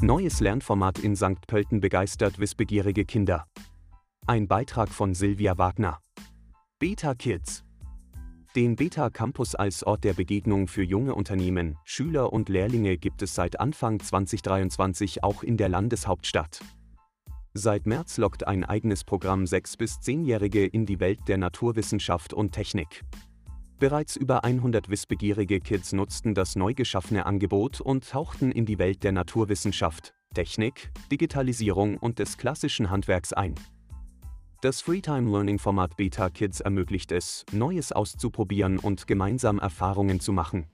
Neues Lernformat in St. Pölten begeistert wissbegierige Kinder. Ein Beitrag von Silvia Wagner. Beta Kids. Den Beta Campus als Ort der Begegnung für junge Unternehmen, Schüler und Lehrlinge gibt es seit Anfang 2023 auch in der Landeshauptstadt. Seit März lockt ein eigenes Programm 6- bis 10-Jährige in die Welt der Naturwissenschaft und Technik. Bereits über 100 wissbegierige Kids nutzten das neu geschaffene Angebot und tauchten in die Welt der Naturwissenschaft, Technik, Digitalisierung und des klassischen Handwerks ein. Das Freetime Learning Format Beta Kids ermöglicht es, Neues auszuprobieren und gemeinsam Erfahrungen zu machen.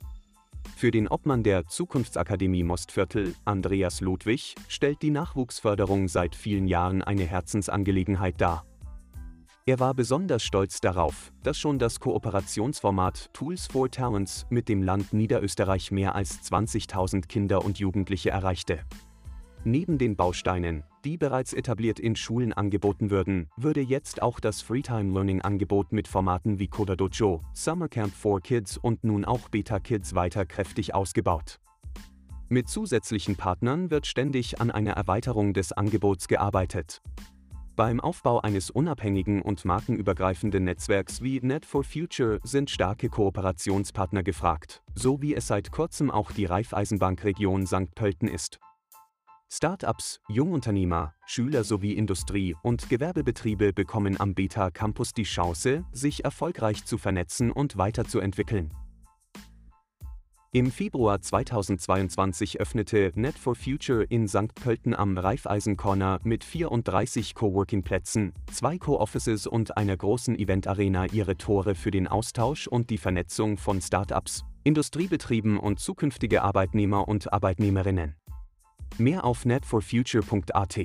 Für den Obmann der Zukunftsakademie Mostviertel, Andreas Ludwig, stellt die Nachwuchsförderung seit vielen Jahren eine Herzensangelegenheit dar. Er war besonders stolz darauf, dass schon das Kooperationsformat Tools for Talents mit dem Land Niederösterreich mehr als 20.000 Kinder und Jugendliche erreichte. Neben den Bausteinen, die bereits etabliert in Schulen angeboten würden, würde jetzt auch das Freetime Learning Angebot mit Formaten wie Coda Dojo, Summer Camp for Kids und nun auch Beta Kids weiter kräftig ausgebaut. Mit zusätzlichen Partnern wird ständig an einer Erweiterung des Angebots gearbeitet. Beim Aufbau eines unabhängigen und markenübergreifenden Netzwerks wie Net for Future sind starke Kooperationspartner gefragt, so wie es seit kurzem auch die Raiffeisenbank-Region St. Pölten ist. Startups, Jungunternehmer, Schüler sowie Industrie- und Gewerbebetriebe bekommen am Beta Campus die Chance, sich erfolgreich zu vernetzen und weiterzuentwickeln. Im Februar 2022 öffnete Net for Future in St. Pölten am Raiffeisen Corner mit 34 Coworking-Plätzen, zwei Co-Offices und einer großen Event-Arena ihre Tore für den Austausch und die Vernetzung von Startups, Industriebetrieben und zukünftige Arbeitnehmer und Arbeitnehmerinnen. Mehr auf netforfuture.at